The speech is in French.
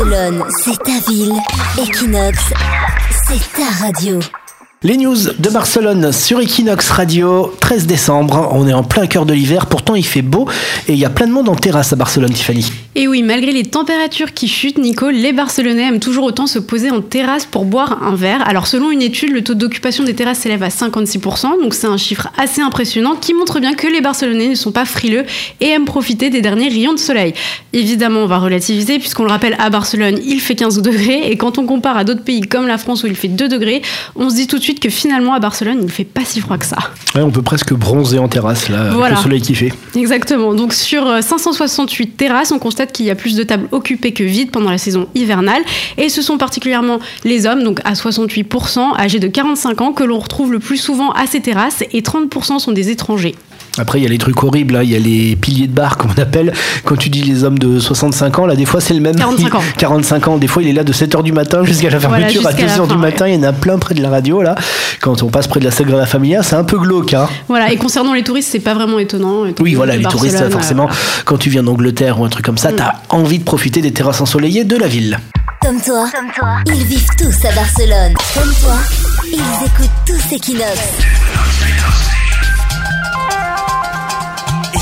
Barcelone, c'est ta ville. Equinox, c'est ta radio. Les news de Barcelone sur Equinox Radio, 13 décembre. On est en plein cœur de l'hiver, pourtant il fait beau et il y a plein de monde en terrasse à Barcelone, Tiffany. Et oui, malgré les températures qui chutent, Nico, les Barcelonais aiment toujours autant se poser en terrasse pour boire un verre. Alors, selon une étude, le taux d'occupation des terrasses s'élève à 56%, donc c'est un chiffre assez impressionnant qui montre bien que les Barcelonais ne sont pas frileux et aiment profiter des derniers rayons de soleil. Évidemment, on va relativiser, puisqu'on le rappelle, à Barcelone, il fait 15 degrés, et quand on compare à d'autres pays comme la France où il fait 2 degrés, on se dit tout de suite que finalement, à Barcelone, il ne fait pas si froid que ça. Ouais, on peut presque bronzer en terrasse, là, Voilà. avec le soleil qui fait. Exactement. Donc sur euh, 568 terrasses, on constate qu'il y a plus de tables occupées que vides pendant la saison hivernale. Et ce sont particulièrement les hommes, donc à 68%, âgés de 45 ans, que l'on retrouve le plus souvent à ces terrasses. Et 30% sont des étrangers. Après, il y a les trucs horribles, là. il y a les piliers de bar, comme on appelle. Quand tu dis les hommes de 65 ans, là, des fois, c'est le même. 45 ans. 45 ans. Des fois, il est là de 7h du matin jusqu'à la fermeture à 2h du matin. Il y en a plein près de la radio, là. Quand on passe près de la Sagrada Familia, c'est un peu glauque, hein. Voilà. Et concernant les touristes, c'est pas vraiment étonnant. Oui, voilà, les touristes, Barcelone, euh, forcément, voilà. quand tu viens d'Angleterre ou un truc comme ça, t'as envie de profiter des terrasses ensoleillées de la ville. Comme toi, ils vivent tous à Barcelone. Comme toi, ils écoutent tous Equinox.